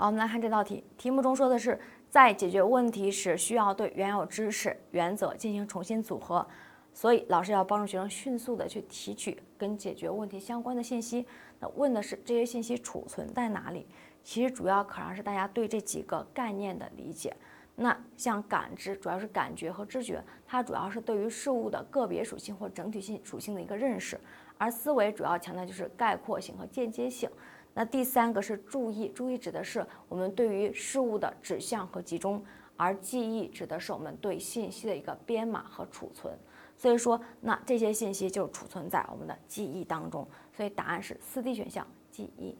好，我们来看这道题，题目中说的是，在解决问题时需要对原有知识原则进行重新组合，所以老师要帮助学生迅速的去提取跟解决问题相关的信息。那问的是这些信息储存在哪里？其实主要可能是大家对这几个概念的理解。那像感知，主要是感觉和知觉，它主要是对于事物的个别属性或整体性属性的一个认识；而思维主要强调就是概括性和间接性。那第三个是注意，注意指的是我们对于事物的指向和集中；而记忆指的是我们对信息的一个编码和储存。所以说，那这些信息就储存在我们的记忆当中。所以答案是四 D 选项，记忆。